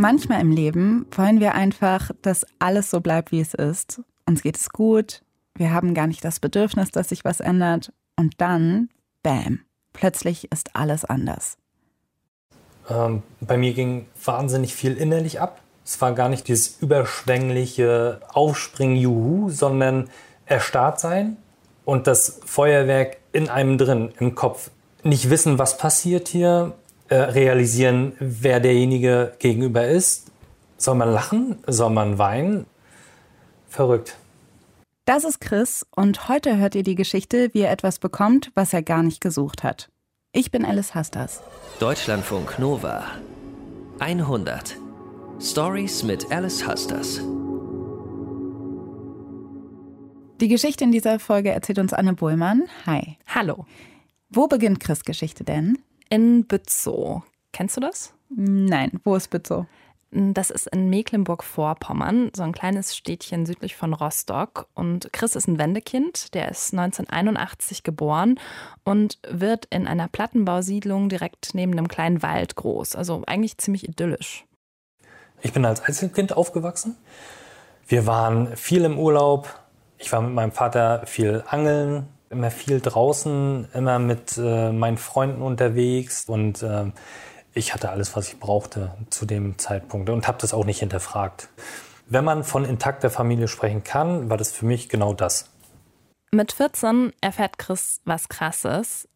Manchmal im Leben wollen wir einfach, dass alles so bleibt, wie es ist. Uns geht es gut, wir haben gar nicht das Bedürfnis, dass sich was ändert. Und dann, bam, plötzlich ist alles anders. Ähm, bei mir ging wahnsinnig viel innerlich ab. Es war gar nicht dieses überschwängliche Aufspringen, Juhu, sondern erstarrt sein und das Feuerwerk in einem drin, im Kopf. Nicht wissen, was passiert hier, äh, realisieren, wer derjenige gegenüber ist. Soll man lachen? Soll man weinen? Verrückt. Das ist Chris und heute hört ihr die Geschichte, wie er etwas bekommt, was er gar nicht gesucht hat. Ich bin Alice Hastas. Deutschlandfunk Nova 100 Stories mit Alice Hastas. Die Geschichte in dieser Folge erzählt uns Anne Bohlmann. Hi. Hallo. Wo beginnt Chris Geschichte denn? In Bützow. Kennst du das? Nein, wo ist Bützow? Das ist in Mecklenburg-Vorpommern, so ein kleines Städtchen südlich von Rostock. Und Chris ist ein Wendekind, der ist 1981 geboren und wird in einer Plattenbausiedlung direkt neben einem kleinen Wald groß. Also eigentlich ziemlich idyllisch. Ich bin als Einzelkind aufgewachsen. Wir waren viel im Urlaub. Ich war mit meinem Vater viel angeln, immer viel draußen, immer mit äh, meinen Freunden unterwegs und äh, ich hatte alles, was ich brauchte zu dem Zeitpunkt und habe das auch nicht hinterfragt. Wenn man von intakter Familie sprechen kann, war das für mich genau das. Mit 14 erfährt Chris was Krasses.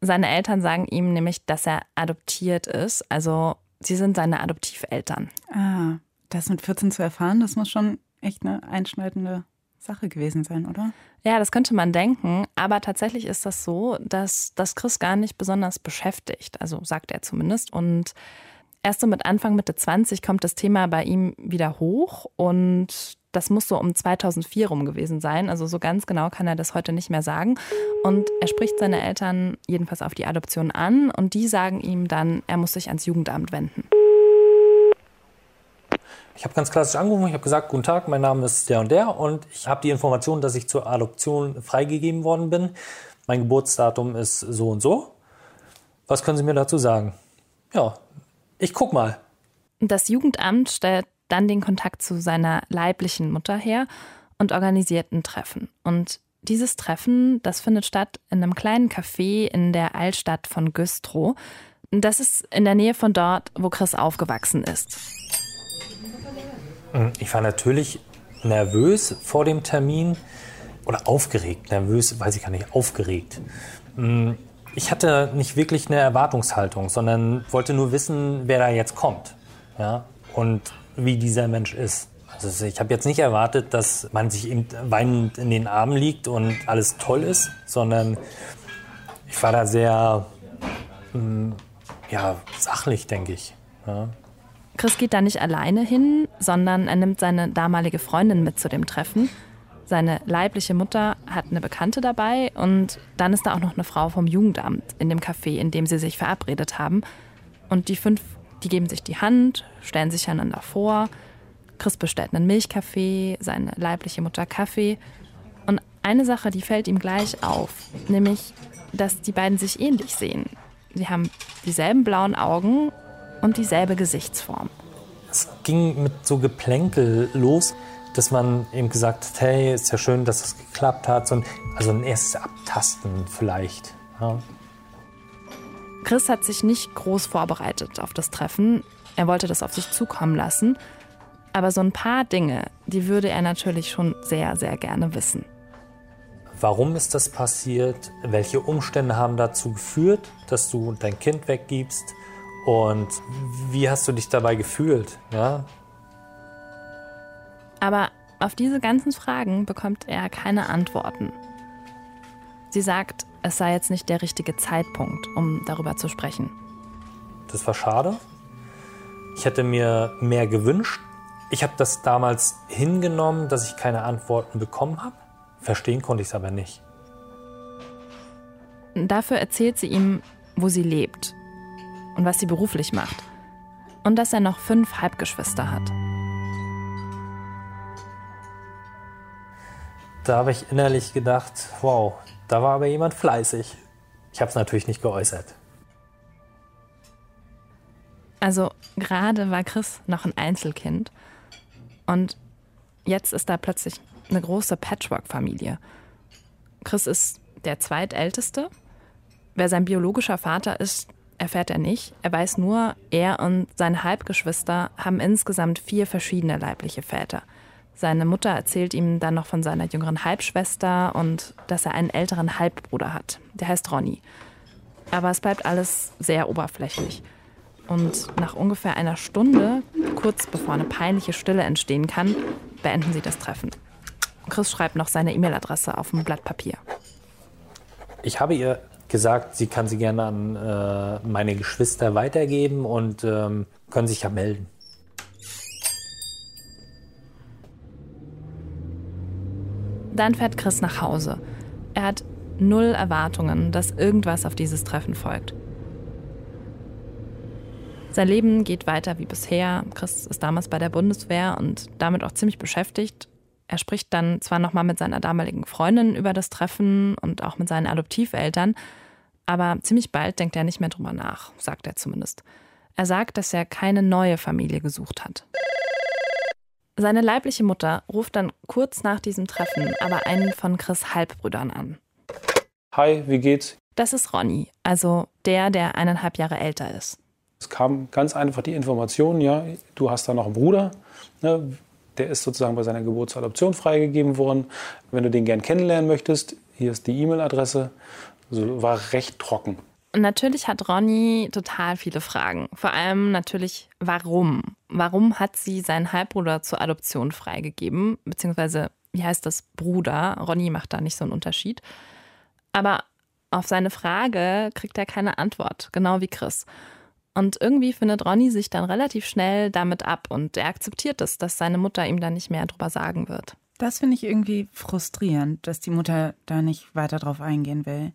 Seine Eltern sagen ihm nämlich, dass er adoptiert ist. Also sie sind seine Adoptiveltern. Ah, das mit 14 zu erfahren, das muss schon echt eine einschneidende Sache gewesen sein, oder? Ja, das könnte man denken, aber tatsächlich ist das so, dass das Chris gar nicht besonders beschäftigt, also sagt er zumindest. Und erst so mit Anfang, Mitte 20 kommt das Thema bei ihm wieder hoch und das muss so um 2004 rum gewesen sein. Also so ganz genau kann er das heute nicht mehr sagen. Und er spricht seine Eltern jedenfalls auf die Adoption an und die sagen ihm dann, er muss sich ans Jugendamt wenden. Ich habe ganz klassisch angerufen, ich habe gesagt, guten Tag, mein Name ist der und der und ich habe die Information, dass ich zur Adoption freigegeben worden bin. Mein Geburtsdatum ist so und so. Was können Sie mir dazu sagen? Ja, ich guck mal. Das Jugendamt stellt dann den Kontakt zu seiner leiblichen Mutter her und organisiert ein Treffen. Und dieses Treffen, das findet statt in einem kleinen Café in der Altstadt von Güstrow. Das ist in der Nähe von dort, wo Chris aufgewachsen ist. Hm, ich war natürlich nervös vor dem Termin oder aufgeregt. Nervös, weiß ich gar nicht, aufgeregt. Hm, ich hatte nicht wirklich eine Erwartungshaltung, sondern wollte nur wissen, wer da jetzt kommt ja? und wie dieser Mensch ist. Also ich habe jetzt nicht erwartet, dass man sich eben weinend in den Armen liegt und alles toll ist, sondern ich war da sehr hm, ja, sachlich, denke ich. Ja? Chris geht da nicht alleine hin, sondern er nimmt seine damalige Freundin mit zu dem Treffen. Seine leibliche Mutter hat eine Bekannte dabei und dann ist da auch noch eine Frau vom Jugendamt in dem Café, in dem sie sich verabredet haben. Und die fünf, die geben sich die Hand, stellen sich einander vor. Chris bestellt einen Milchkaffee, seine leibliche Mutter Kaffee. Und eine Sache, die fällt ihm gleich auf, nämlich, dass die beiden sich ähnlich sehen. Sie haben dieselben blauen Augen und dieselbe Gesichtsform. Es ging mit so Geplänkel los, dass man eben gesagt hat, hey, ist ja schön, dass es geklappt hat. Also ein erstes Abtasten vielleicht. Ja. Chris hat sich nicht groß vorbereitet auf das Treffen. Er wollte das auf sich zukommen lassen. Aber so ein paar Dinge, die würde er natürlich schon sehr, sehr gerne wissen. Warum ist das passiert? Welche Umstände haben dazu geführt, dass du dein Kind weggibst? Und wie hast du dich dabei gefühlt? Ja? Aber auf diese ganzen Fragen bekommt er keine Antworten. Sie sagt, es sei jetzt nicht der richtige Zeitpunkt, um darüber zu sprechen. Das war schade. Ich hätte mir mehr gewünscht. Ich habe das damals hingenommen, dass ich keine Antworten bekommen habe. Verstehen konnte ich es aber nicht. Dafür erzählt sie ihm, wo sie lebt und was sie beruflich macht. Und dass er noch fünf Halbgeschwister hat. Da habe ich innerlich gedacht, wow, da war aber jemand fleißig. Ich habe es natürlich nicht geäußert. Also gerade war Chris noch ein Einzelkind und jetzt ist da plötzlich eine große Patchwork-Familie. Chris ist der zweitälteste. Wer sein biologischer Vater ist, erfährt er nicht. Er weiß nur, er und seine Halbgeschwister haben insgesamt vier verschiedene leibliche Väter. Seine Mutter erzählt ihm dann noch von seiner jüngeren Halbschwester und dass er einen älteren Halbbruder hat. Der heißt Ronny. Aber es bleibt alles sehr oberflächlich. Und nach ungefähr einer Stunde, kurz bevor eine peinliche Stille entstehen kann, beenden sie das Treffen. Chris schreibt noch seine E-Mail-Adresse auf ein Blatt Papier. Ich habe ihr gesagt, sie kann sie gerne an äh, meine Geschwister weitergeben und ähm, können sich ja melden. Dann fährt Chris nach Hause. Er hat null Erwartungen, dass irgendwas auf dieses Treffen folgt. Sein Leben geht weiter wie bisher. Chris ist damals bei der Bundeswehr und damit auch ziemlich beschäftigt. Er spricht dann zwar nochmal mit seiner damaligen Freundin über das Treffen und auch mit seinen Adoptiveltern, aber ziemlich bald denkt er nicht mehr drüber nach, sagt er zumindest. Er sagt, dass er keine neue Familie gesucht hat. Seine leibliche Mutter ruft dann kurz nach diesem Treffen aber einen von Chris Halbbrüdern an. Hi, wie geht's? Das ist Ronny, also der, der eineinhalb Jahre älter ist. Es kam ganz einfach die Information, ja, du hast da noch einen Bruder, ne, der ist sozusagen bei seiner Geburt zur Adoption freigegeben worden. Wenn du den gern kennenlernen möchtest, hier ist die E-Mail-Adresse. Also war recht trocken. Und natürlich hat Ronny total viele Fragen. Vor allem natürlich, warum? Warum hat sie seinen Halbbruder zur Adoption freigegeben? Beziehungsweise, wie heißt das Bruder? Ronny macht da nicht so einen Unterschied. Aber auf seine Frage kriegt er keine Antwort, genau wie Chris. Und irgendwie findet Ronny sich dann relativ schnell damit ab und er akzeptiert es, dass seine Mutter ihm dann nicht mehr drüber sagen wird. Das finde ich irgendwie frustrierend, dass die Mutter da nicht weiter drauf eingehen will.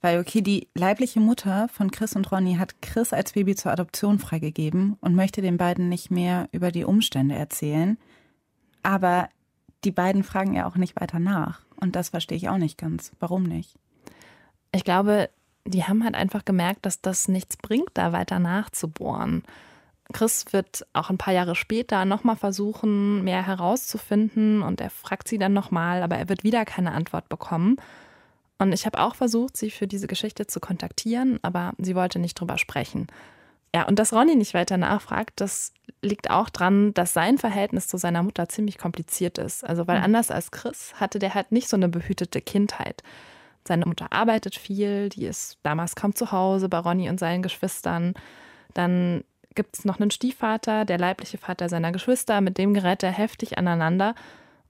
Weil, okay, die leibliche Mutter von Chris und Ronny hat Chris als Baby zur Adoption freigegeben und möchte den beiden nicht mehr über die Umstände erzählen. Aber die beiden fragen ja auch nicht weiter nach. Und das verstehe ich auch nicht ganz. Warum nicht? Ich glaube, die haben halt einfach gemerkt, dass das nichts bringt, da weiter nachzubohren. Chris wird auch ein paar Jahre später nochmal versuchen, mehr herauszufinden und er fragt sie dann nochmal, aber er wird wieder keine Antwort bekommen. Und ich habe auch versucht, sie für diese Geschichte zu kontaktieren, aber sie wollte nicht drüber sprechen. Ja, und dass Ronny nicht weiter nachfragt, das liegt auch dran, dass sein Verhältnis zu seiner Mutter ziemlich kompliziert ist. Also, weil mhm. anders als Chris hatte der halt nicht so eine behütete Kindheit. Seine Mutter arbeitet viel, die ist damals kaum zu Hause bei Ronny und seinen Geschwistern. Dann gibt es noch einen Stiefvater, der leibliche Vater seiner Geschwister, mit dem gerät er heftig aneinander.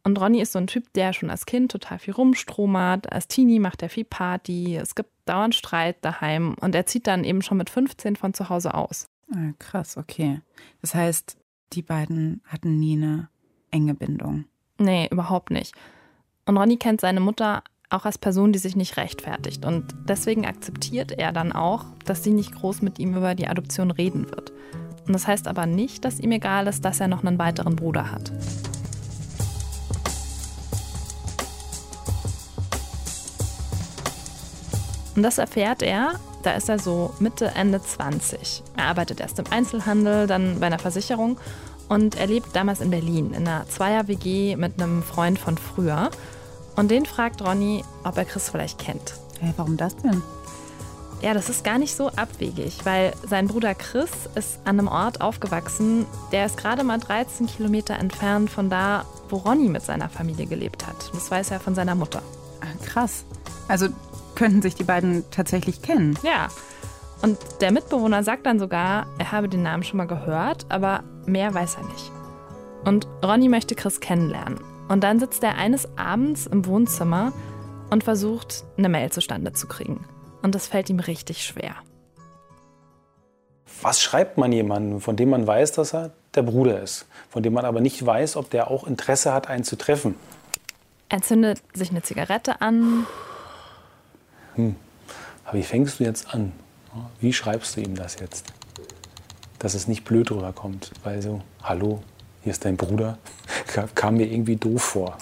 Und Ronny ist so ein Typ, der schon als Kind total viel rumstromert. Als Teenie macht er viel Party. Es gibt dauernd Streit daheim. Und er zieht dann eben schon mit 15 von zu Hause aus. Ah, krass, okay. Das heißt, die beiden hatten nie eine enge Bindung. Nee, überhaupt nicht. Und Ronny kennt seine Mutter auch als Person, die sich nicht rechtfertigt. Und deswegen akzeptiert er dann auch, dass sie nicht groß mit ihm über die Adoption reden wird. Und das heißt aber nicht, dass ihm egal ist, dass er noch einen weiteren Bruder hat. Und das erfährt er, da ist er so Mitte, Ende 20. Er arbeitet erst im Einzelhandel, dann bei einer Versicherung und er lebt damals in Berlin in einer Zweier-WG mit einem Freund von früher. Und den fragt Ronny, ob er Chris vielleicht kennt. Hey, warum das denn? Ja, das ist gar nicht so abwegig, weil sein Bruder Chris ist an einem Ort aufgewachsen, der ist gerade mal 13 Kilometer entfernt von da, wo Ronny mit seiner Familie gelebt hat. Das weiß er von seiner Mutter. Ah, krass. Also könnten sich die beiden tatsächlich kennen. Ja. Und der Mitbewohner sagt dann sogar, er habe den Namen schon mal gehört, aber mehr weiß er nicht. Und Ronny möchte Chris kennenlernen. Und dann sitzt er eines Abends im Wohnzimmer und versucht, eine Mail zustande zu kriegen. Und das fällt ihm richtig schwer. Was schreibt man jemandem, von dem man weiß, dass er der Bruder ist, von dem man aber nicht weiß, ob der auch Interesse hat, einen zu treffen? Er zündet sich eine Zigarette an. Hm. Aber wie fängst du jetzt an? Wie schreibst du ihm das jetzt? Dass es nicht blöd rüberkommt, weil so, hallo, hier ist dein Bruder, kam mir irgendwie doof vor.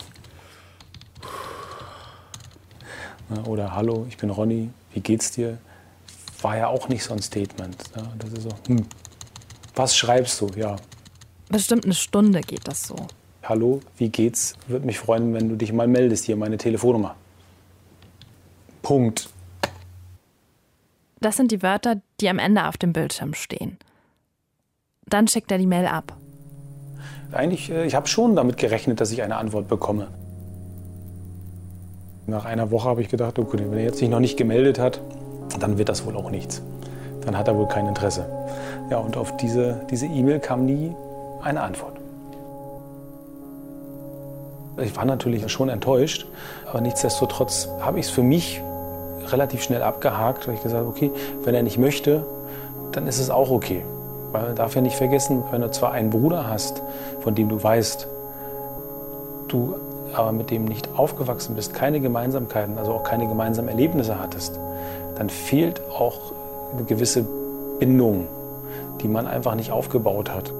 Oder hallo, ich bin Ronny, wie geht's dir? War ja auch nicht so ein Statement. Das ist so, hm, Was schreibst du? Ja. Bestimmt eine Stunde geht das so. Hallo, wie geht's? Würde mich freuen, wenn du dich mal meldest. Hier meine Telefonnummer. Punkt. Das sind die Wörter, die am Ende auf dem Bildschirm stehen. Dann schickt er die Mail ab. Eigentlich, äh, ich habe schon damit gerechnet, dass ich eine Antwort bekomme. Nach einer Woche habe ich gedacht, okay, wenn er jetzt sich noch nicht gemeldet hat, dann wird das wohl auch nichts. Dann hat er wohl kein Interesse. Ja, und auf diese E-Mail kam nie eine Antwort. Ich war natürlich schon enttäuscht, aber nichtsdestotrotz habe ich es für mich relativ schnell abgehakt, weil ich gesagt habe, okay, wenn er nicht möchte, dann ist es auch okay. Weil man darf ja nicht vergessen, wenn du zwar einen Bruder hast, von dem du weißt, du aber mit dem nicht aufgewachsen bist, keine Gemeinsamkeiten, also auch keine gemeinsamen Erlebnisse hattest, dann fehlt auch eine gewisse Bindung, die man einfach nicht aufgebaut hat.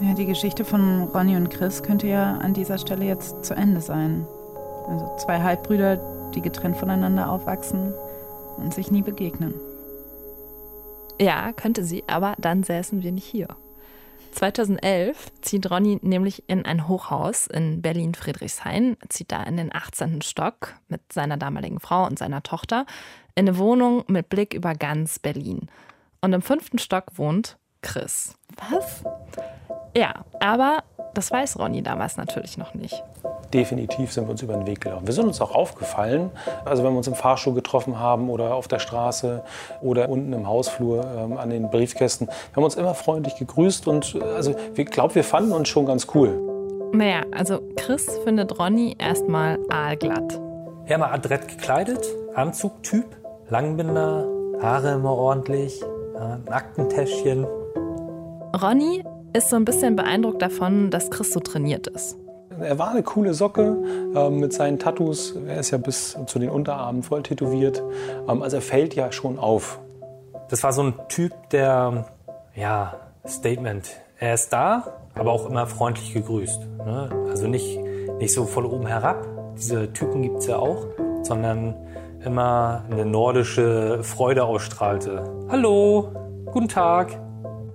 Ja, die Geschichte von Ronny und Chris könnte ja an dieser Stelle jetzt zu Ende sein. Also zwei Halbbrüder, die getrennt voneinander aufwachsen und sich nie begegnen. Ja, könnte sie, aber dann säßen wir nicht hier. 2011 zieht Ronny nämlich in ein Hochhaus in Berlin-Friedrichshain, zieht da in den 18. Stock mit seiner damaligen Frau und seiner Tochter in eine Wohnung mit Blick über ganz Berlin. Und im fünften Stock wohnt Chris. Was? Ja, aber das weiß Ronny damals natürlich noch nicht. Definitiv sind wir uns über den Weg gelaufen. Wir sind uns auch aufgefallen, also wenn wir uns im Fahrstuhl getroffen haben oder auf der Straße oder unten im Hausflur ähm, an den Briefkästen. Wir haben uns immer freundlich gegrüßt und äh, also ich glaube, wir fanden uns schon ganz cool. Naja, also Chris findet Ronny erstmal aalglatt. Ja, mal adrett gekleidet, Anzugtyp, Langbinder, Haare immer ordentlich, ja, ein Aktentäschchen. Ronny ist so ein bisschen beeindruckt davon, dass Chris so trainiert ist. Er war eine coole Socke äh, mit seinen Tattoos. Er ist ja bis zu den Unterarmen voll tätowiert. Ähm, also er fällt ja schon auf. Das war so ein Typ, der, ja, Statement. Er ist da, aber auch immer freundlich gegrüßt. Ne? Also nicht, nicht so von oben herab. Diese Typen gibt es ja auch, sondern immer eine nordische Freude ausstrahlte. Hallo, guten Tag.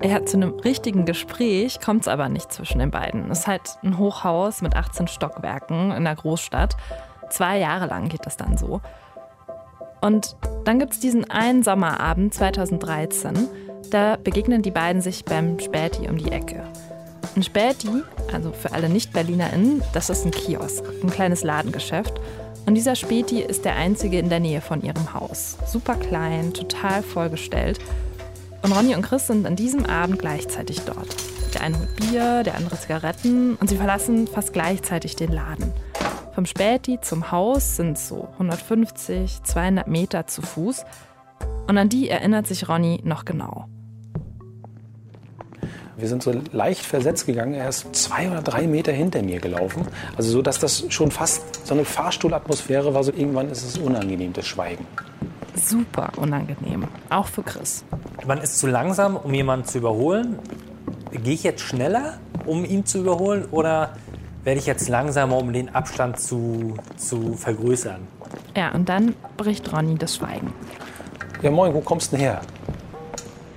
Ja, zu einem richtigen Gespräch kommt es aber nicht zwischen den beiden. Es ist halt ein Hochhaus mit 18 Stockwerken in der Großstadt. Zwei Jahre lang geht das dann so. Und dann gibt es diesen einen Sommerabend 2013, da begegnen die beiden sich beim Späti um die Ecke. Ein Späti, also für alle Nicht-BerlinerInnen, das ist ein Kiosk, ein kleines Ladengeschäft. Und dieser Späti ist der einzige in der Nähe von ihrem Haus. Super klein, total vollgestellt. Und Ronny und Chris sind an diesem Abend gleichzeitig dort. Der eine holt Bier, der andere Zigaretten und sie verlassen fast gleichzeitig den Laden. Vom Späti zum Haus sind so 150, 200 Meter zu Fuß. Und an die erinnert sich Ronny noch genau. Wir sind so leicht versetzt gegangen. Er ist zwei oder drei Meter hinter mir gelaufen. Also so, dass das schon fast so eine Fahrstuhlatmosphäre war. So irgendwann ist es unangenehm, das Schweigen. Super unangenehm, auch für Chris. Man ist zu langsam, um jemanden zu überholen. Gehe ich jetzt schneller, um ihn zu überholen, oder werde ich jetzt langsamer, um den Abstand zu, zu vergrößern? Ja, und dann bricht Ronny das Schweigen. Ja, moin, wo kommst du denn her?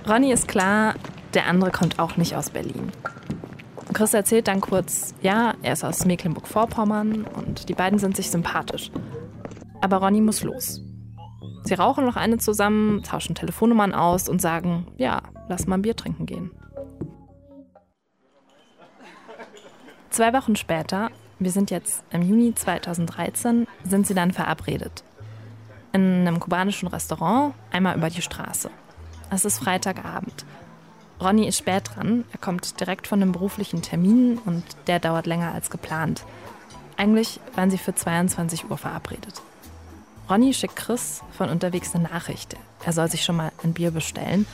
Ronny ist klar, der andere kommt auch nicht aus Berlin. Chris erzählt dann kurz, ja, er ist aus Mecklenburg-Vorpommern und die beiden sind sich sympathisch. Aber Ronny muss los. Sie rauchen noch eine zusammen, tauschen Telefonnummern aus und sagen, ja, lass mal ein Bier trinken gehen. Zwei Wochen später, wir sind jetzt im Juni 2013, sind sie dann verabredet. In einem kubanischen Restaurant, einmal über die Straße. Es ist Freitagabend. Ronny ist spät dran. Er kommt direkt von einem beruflichen Termin und der dauert länger als geplant. Eigentlich waren sie für 22 Uhr verabredet. Ronny schickt Chris von unterwegs eine Nachricht. Er soll sich schon mal ein Bier bestellen.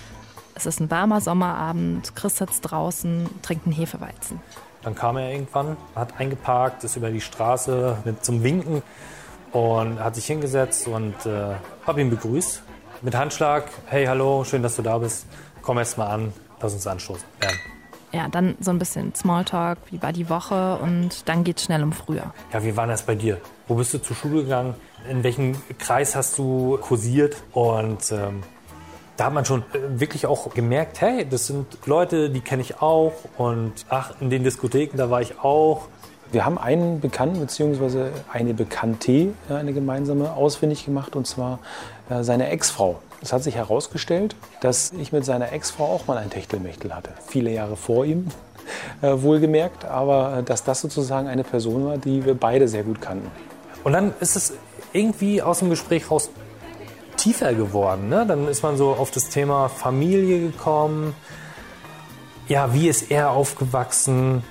Es ist ein warmer Sommerabend, Chris sitzt draußen, trinkt einen Hefeweizen. Dann kam er irgendwann, hat eingeparkt, ist über die Straße mit zum Winken und hat sich hingesetzt und äh, habe ihn begrüßt. Mit Handschlag, hey, hallo, schön, dass du da bist. Komm erst mal an, lass uns anstoßen. Ja. Ja, dann so ein bisschen Smalltalk, wie war die Woche und dann geht's schnell um früher. Ja, wie war das bei dir? Wo bist du zur Schule gegangen? In welchem Kreis hast du kursiert? Und ähm, da hat man schon äh, wirklich auch gemerkt, hey, das sind Leute, die kenne ich auch und ach, in den Diskotheken, da war ich auch. Wir haben einen Bekannten bzw. eine Bekannte, eine gemeinsame, ausfindig gemacht und zwar äh, seine Ex-Frau. Es hat sich herausgestellt, dass ich mit seiner Ex-Frau auch mal ein Techtelmechtel hatte. Viele Jahre vor ihm, äh, wohlgemerkt, aber äh, dass das sozusagen eine Person war, die wir beide sehr gut kannten. Und dann ist es irgendwie aus dem Gespräch raus tiefer geworden. Ne? Dann ist man so auf das Thema Familie gekommen. Ja, wie ist er aufgewachsen?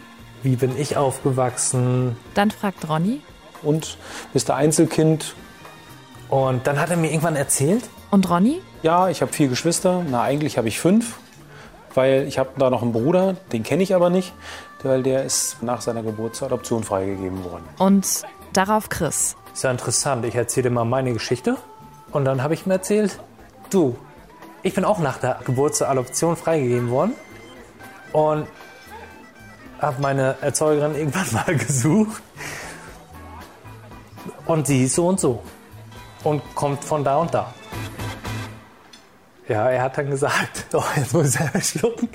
Wie bin ich aufgewachsen? Dann fragt Ronny. Und bist du Einzelkind? Und dann hat er mir irgendwann erzählt. Und Ronny? Ja, ich habe vier Geschwister. Na, eigentlich habe ich fünf, weil ich habe da noch einen Bruder, den kenne ich aber nicht, weil der ist nach seiner Geburt zur Adoption freigegeben worden. Und darauf Chris. Ist ja interessant. Ich erzähle dir mal meine Geschichte. Und dann habe ich mir erzählt, du, ich bin auch nach der Geburt zur Adoption freigegeben worden. Und habe meine Erzeugerin irgendwann mal gesucht. Und sie ist so und so. Und kommt von da und da. Ja, er hat dann gesagt, oh, jetzt muss ich selber schlucken.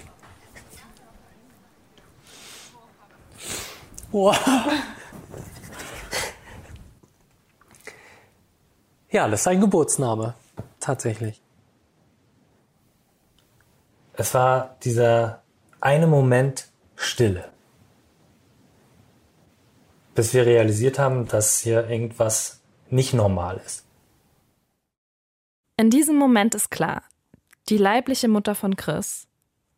Wow. Ja, das ist sein Geburtsname. Tatsächlich. Es war dieser eine Moment Stille. Bis wir realisiert haben, dass hier irgendwas nicht normal ist. In diesem Moment ist klar, die leibliche Mutter von Chris,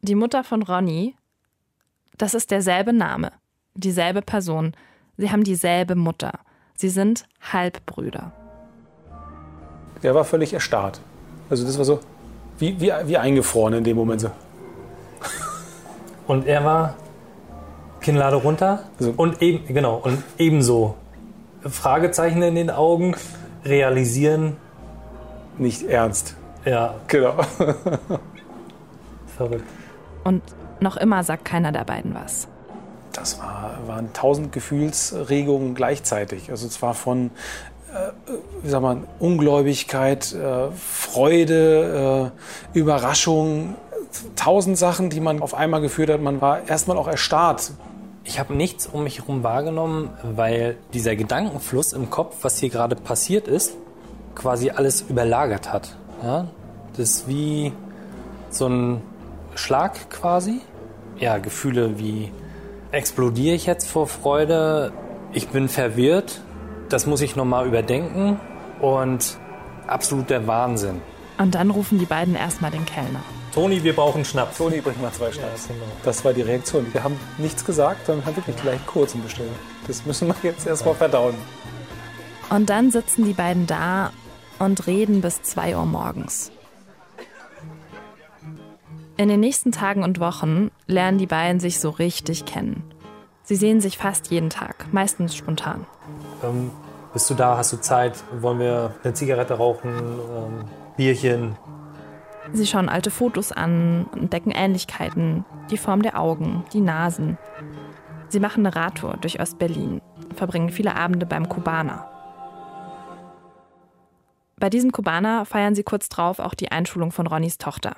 die Mutter von Ronny, das ist derselbe Name, dieselbe Person. Sie haben dieselbe Mutter. Sie sind Halbbrüder der war völlig erstarrt. Also das war so wie, wie, wie eingefroren in dem Moment so. Und er war Kinnlade runter also, und eben, genau, und ebenso Fragezeichen in den Augen, realisieren. Nicht ernst. Ja. Genau. Verrückt. Und noch immer sagt keiner der beiden was. Das war, waren tausend Gefühlsregungen gleichzeitig. Also zwar von äh, wie sagt man, Ungläubigkeit, äh, Freude, äh, Überraschung, tausend Sachen, die man auf einmal geführt hat. Man war erstmal auch erstarrt. Ich habe nichts um mich herum wahrgenommen, weil dieser Gedankenfluss im Kopf, was hier gerade passiert ist, quasi alles überlagert hat. Ja? Das ist wie so ein Schlag quasi. Ja, Gefühle wie explodiere ich jetzt vor Freude, ich bin verwirrt, das muss ich nochmal überdenken und absolut der Wahnsinn. Und dann rufen die beiden erstmal den Kellner. Toni, wir brauchen Schnaps. Toni, bring mal zwei Schnaps. Ja, genau. Das war die Reaktion. Wir haben nichts gesagt, sondern haben wirklich gleich kurzen bestellt. Das müssen wir jetzt erstmal verdauen. Und dann sitzen die beiden da und reden bis 2 Uhr morgens. In den nächsten Tagen und Wochen lernen die beiden sich so richtig kennen. Sie sehen sich fast jeden Tag, meistens spontan. Ähm, bist du da? Hast du Zeit? Wollen wir eine Zigarette rauchen? Ähm, Bierchen? Sie schauen alte Fotos an, entdecken Ähnlichkeiten, die Form der Augen, die Nasen. Sie machen eine Radtour durch Ostberlin, verbringen viele Abende beim Kubaner. Bei diesem Kubaner feiern sie kurz drauf auch die Einschulung von Ronnys Tochter.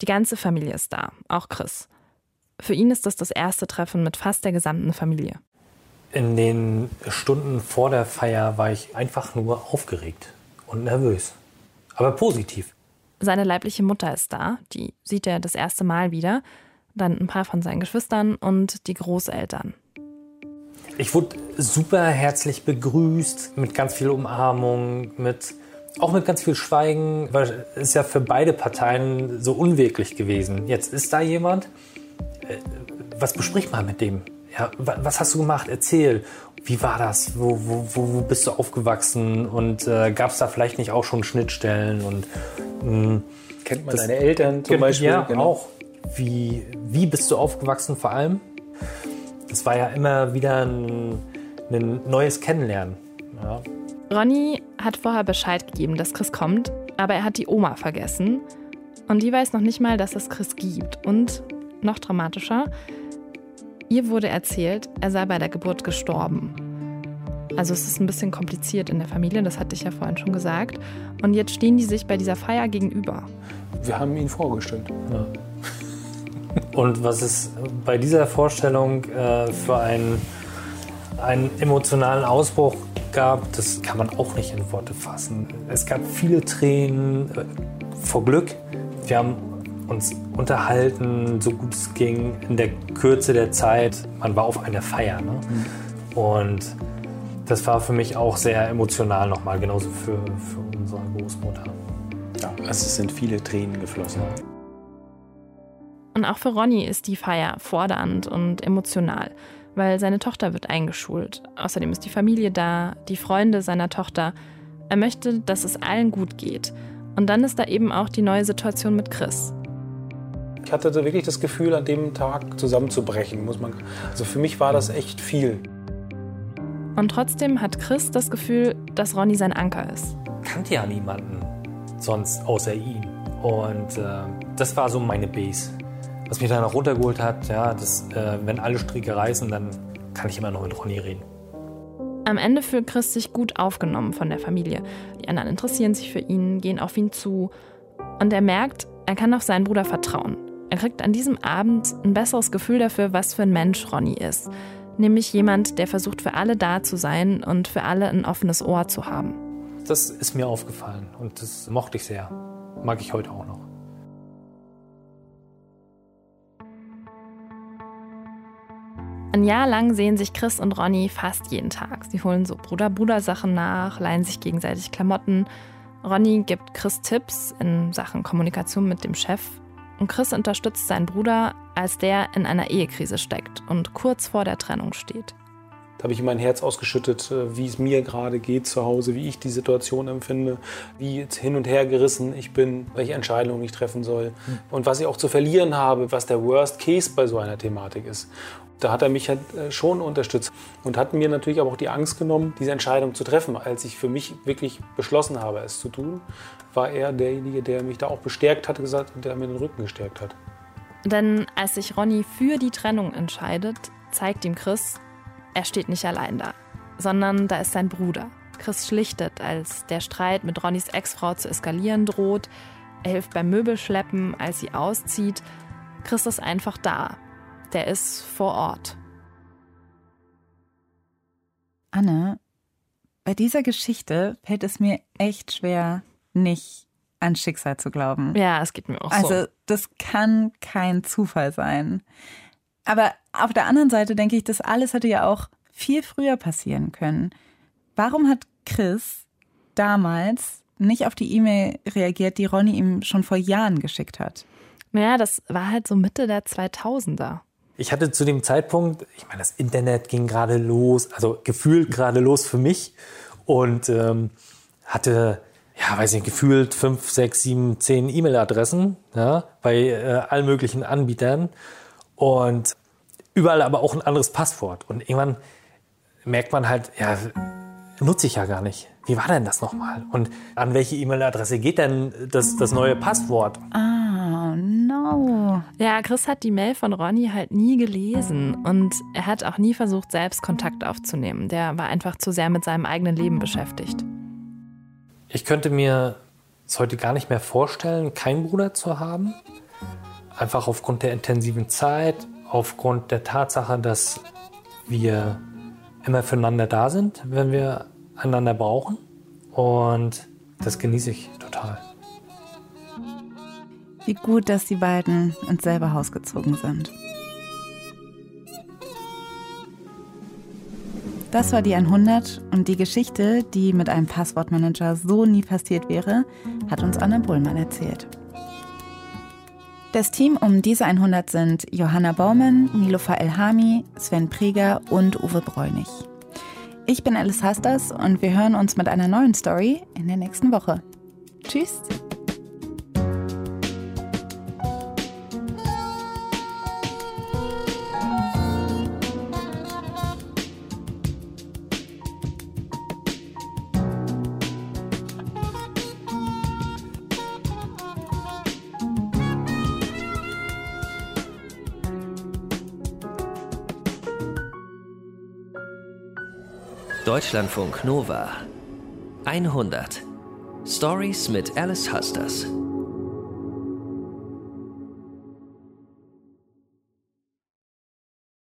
Die ganze Familie ist da, auch Chris. Für ihn ist das das erste Treffen mit fast der gesamten Familie. In den Stunden vor der Feier war ich einfach nur aufgeregt und nervös. Aber positiv. Seine leibliche Mutter ist da, die sieht er das erste Mal wieder. Dann ein paar von seinen Geschwistern und die Großeltern. Ich wurde super herzlich begrüßt, mit ganz viel Umarmung, mit, auch mit ganz viel Schweigen, weil es ist ja für beide Parteien so unwirklich gewesen. Jetzt ist da jemand, äh, was bespricht man mit dem? ja, was hast du gemacht? Erzähl. Wie war das? Wo, wo, wo bist du aufgewachsen? Und äh, gab es da vielleicht nicht auch schon Schnittstellen? Und, mh, hm, Kennt man das, deine Eltern zum Beispiel? Ja, genau. auch. Wie, wie bist du aufgewachsen vor allem? Das war ja immer wieder ein, ein neues Kennenlernen. Ja. Ronny hat vorher Bescheid gegeben, dass Chris kommt, aber er hat die Oma vergessen. Und die weiß noch nicht mal, dass es Chris gibt. Und noch dramatischer, Ihr wurde erzählt, er sei bei der Geburt gestorben. Also es ist ein bisschen kompliziert in der Familie, das hatte ich ja vorhin schon gesagt. Und jetzt stehen die sich bei dieser Feier gegenüber. Wir haben ihn vorgestellt. Ja. Und was es bei dieser Vorstellung äh, für einen, einen emotionalen Ausbruch gab, das kann man auch nicht in Worte fassen. Es gab viele Tränen äh, vor Glück. Wir haben uns unterhalten, so gut es ging, in der Kürze der Zeit. Man war auf einer Feier. Ne? Mhm. Und das war für mich auch sehr emotional nochmal, genauso für, für unsere Großmutter. Ja, also es sind viele Tränen geflossen. Und auch für Ronny ist die Feier fordernd und emotional, weil seine Tochter wird eingeschult. Außerdem ist die Familie da, die Freunde seiner Tochter. Er möchte, dass es allen gut geht. Und dann ist da eben auch die neue Situation mit Chris. Ich hatte wirklich das Gefühl, an dem Tag zusammenzubrechen. Muss man, also für mich war das echt viel. Und trotzdem hat Chris das Gefühl, dass Ronny sein Anker ist. Kannte ja niemanden sonst außer ihm. Und äh, das war so meine Base. Was mich dann auch runtergeholt hat, ja, dass, äh, wenn alle Stricke reißen, dann kann ich immer noch mit Ronny reden. Am Ende fühlt Chris sich gut aufgenommen von der Familie. Die anderen interessieren sich für ihn, gehen auf ihn zu. Und er merkt, er kann auf seinen Bruder vertrauen. Er kriegt an diesem Abend ein besseres Gefühl dafür, was für ein Mensch Ronny ist. Nämlich jemand, der versucht, für alle da zu sein und für alle ein offenes Ohr zu haben. Das ist mir aufgefallen und das mochte ich sehr. Mag ich heute auch noch. Ein Jahr lang sehen sich Chris und Ronny fast jeden Tag. Sie holen so Bruder-Bruder-Sachen nach, leihen sich gegenseitig Klamotten. Ronny gibt Chris Tipps in Sachen Kommunikation mit dem Chef. Und Chris unterstützt seinen Bruder, als der in einer Ehekrise steckt und kurz vor der Trennung steht. Da habe ich mein Herz ausgeschüttet, äh, wie es mir gerade geht zu Hause, wie ich die Situation empfinde, wie hin und her gerissen ich bin, welche Entscheidungen ich treffen soll hm. und was ich auch zu verlieren habe, was der Worst Case bei so einer Thematik ist. Da hat er mich halt äh, schon unterstützt und hat mir natürlich aber auch die Angst genommen, diese Entscheidung zu treffen. Als ich für mich wirklich beschlossen habe, es zu tun, war er derjenige, der mich da auch bestärkt hat, gesagt, der mir den Rücken gestärkt hat. Denn als sich Ronny für die Trennung entscheidet, zeigt ihm Chris, er steht nicht allein da, sondern da ist sein Bruder. Chris schlichtet, als der Streit mit Ronnys Ex-Frau zu eskalieren droht. Er hilft beim Möbelschleppen, als sie auszieht. Chris ist einfach da, der ist vor Ort. Anne, bei dieser Geschichte fällt es mir echt schwer, nicht an Schicksal zu glauben. Ja, es geht mir auch also, so. Also, das kann kein Zufall sein. Aber auf der anderen Seite denke ich, das alles hätte ja auch viel früher passieren können. Warum hat Chris damals nicht auf die E-Mail reagiert, die Ronny ihm schon vor Jahren geschickt hat? Naja, das war halt so Mitte der 2000er. Ich hatte zu dem Zeitpunkt, ich meine, das Internet ging gerade los, also gefühlt gerade los für mich und ähm, hatte, ja, weiß nicht, gefühlt fünf, sechs, sieben, zehn E-Mail-Adressen ja, bei äh, allen möglichen Anbietern und überall aber auch ein anderes Passwort. Und irgendwann merkt man halt, ja, nutze ich ja gar nicht. Wie war denn das nochmal? Und an welche E-Mail-Adresse geht denn das, das neue Passwort? Ah, no. Ja, Chris hat die Mail von Ronny halt nie gelesen und er hat auch nie versucht, selbst Kontakt aufzunehmen. Der war einfach zu sehr mit seinem eigenen Leben beschäftigt. Ich könnte mir es heute gar nicht mehr vorstellen, keinen Bruder zu haben. Einfach aufgrund der intensiven Zeit, aufgrund der Tatsache, dass wir immer füreinander da sind, wenn wir einander brauchen. Und das genieße ich total. Wie gut, dass die beiden ins selbe Haus gezogen sind. Das war die 100 und die Geschichte, die mit einem Passwortmanager so nie passiert wäre, hat uns Anna Bullmann erzählt. Das Team um diese 100 sind Johanna Baumann, Nilofa Elhami, Sven Preger und Uwe Bräunig. Ich bin Alice Hastas und wir hören uns mit einer neuen Story in der nächsten Woche. Tschüss! Deutschlandfunk Nova 100 Stories mit Alice Husters.